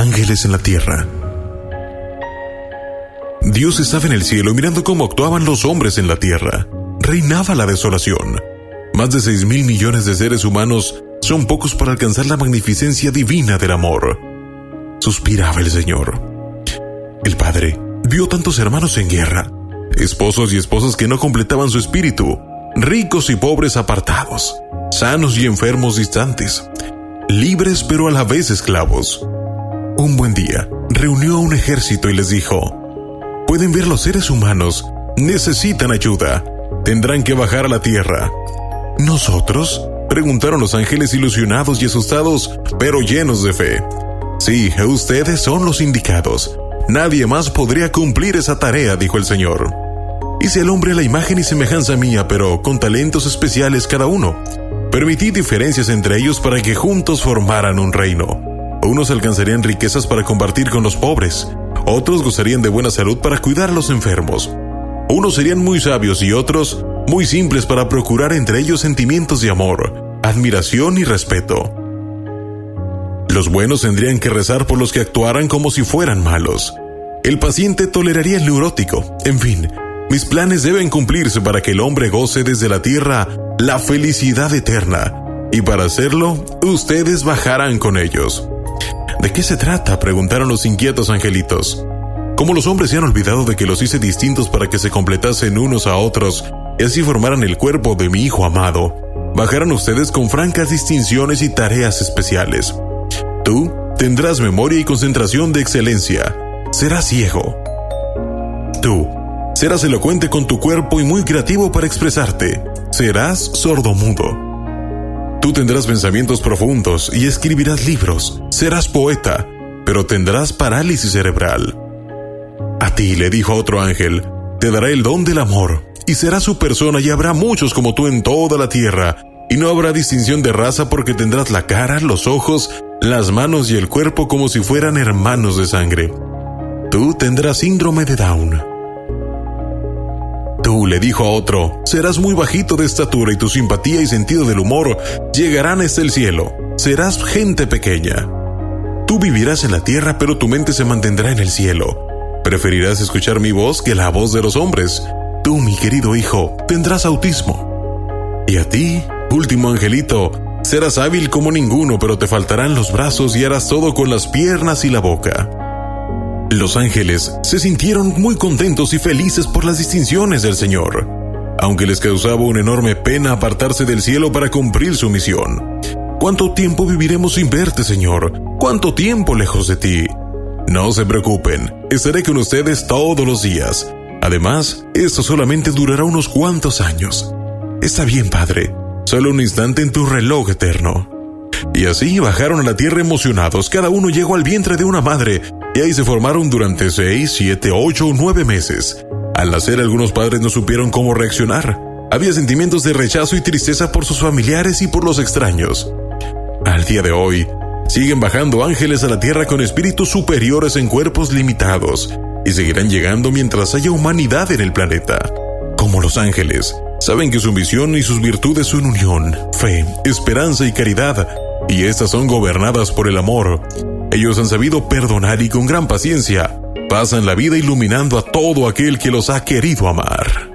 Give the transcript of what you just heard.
ángeles en la tierra. Dios estaba en el cielo mirando cómo actuaban los hombres en la tierra. Reinaba la desolación. Más de seis mil millones de seres humanos son pocos para alcanzar la magnificencia divina del amor. Suspiraba el Señor. El Padre vio tantos hermanos en guerra, esposos y esposas que no completaban su espíritu, ricos y pobres apartados, sanos y enfermos distantes, libres pero a la vez esclavos. Un buen día, reunió a un ejército y les dijo, Pueden ver los seres humanos, necesitan ayuda, tendrán que bajar a la tierra. ¿Nosotros? Preguntaron los ángeles ilusionados y asustados, pero llenos de fe. Sí, ustedes son los indicados. Nadie más podría cumplir esa tarea, dijo el Señor. Hice al hombre la imagen y semejanza mía, pero con talentos especiales cada uno. Permití diferencias entre ellos para que juntos formaran un reino. Unos alcanzarían riquezas para compartir con los pobres, otros gozarían de buena salud para cuidar a los enfermos. Unos serían muy sabios y otros muy simples para procurar entre ellos sentimientos de amor, admiración y respeto. Los buenos tendrían que rezar por los que actuaran como si fueran malos. El paciente toleraría el neurótico. En fin, mis planes deben cumplirse para que el hombre goce desde la tierra la felicidad eterna. Y para hacerlo, ustedes bajarán con ellos. ¿De qué se trata? preguntaron los inquietos angelitos. Como los hombres se han olvidado de que los hice distintos para que se completasen unos a otros y así formaran el cuerpo de mi hijo amado, bajarán ustedes con francas distinciones y tareas especiales. Tú tendrás memoria y concentración de excelencia. Serás ciego. Tú serás elocuente con tu cuerpo y muy creativo para expresarte. Serás sordomudo. Tú tendrás pensamientos profundos y escribirás libros. Serás poeta, pero tendrás parálisis cerebral. A ti, le dijo otro ángel, te dará el don del amor, y serás su persona y habrá muchos como tú en toda la tierra, y no habrá distinción de raza porque tendrás la cara, los ojos, las manos y el cuerpo como si fueran hermanos de sangre. Tú tendrás síndrome de Down Tú, le dijo a otro, serás muy bajito de estatura y tu simpatía y sentido del humor llegarán hasta el cielo. Serás gente pequeña. Tú vivirás en la tierra, pero tu mente se mantendrá en el cielo. Preferirás escuchar mi voz que la voz de los hombres. Tú, mi querido hijo, tendrás autismo. Y a ti, último angelito, serás hábil como ninguno, pero te faltarán los brazos y harás todo con las piernas y la boca. Los ángeles se sintieron muy contentos y felices por las distinciones del Señor, aunque les causaba una enorme pena apartarse del cielo para cumplir su misión. ¿Cuánto tiempo viviremos sin verte, Señor? ¿Cuánto tiempo lejos de ti? No se preocupen, estaré con ustedes todos los días. Además, esto solamente durará unos cuantos años. Está bien, Padre, solo un instante en tu reloj eterno. Y así bajaron a la tierra emocionados, cada uno llegó al vientre de una madre y ahí se formaron durante seis, siete, ocho o nueve meses. Al nacer algunos padres no supieron cómo reaccionar. Había sentimientos de rechazo y tristeza por sus familiares y por los extraños. Al día de hoy, siguen bajando ángeles a la tierra con espíritus superiores en cuerpos limitados y seguirán llegando mientras haya humanidad en el planeta. Como los ángeles, saben que su misión y sus virtudes son unión, fe, esperanza y caridad, y estas son gobernadas por el amor, ellos han sabido perdonar y con gran paciencia pasan la vida iluminando a todo aquel que los ha querido amar.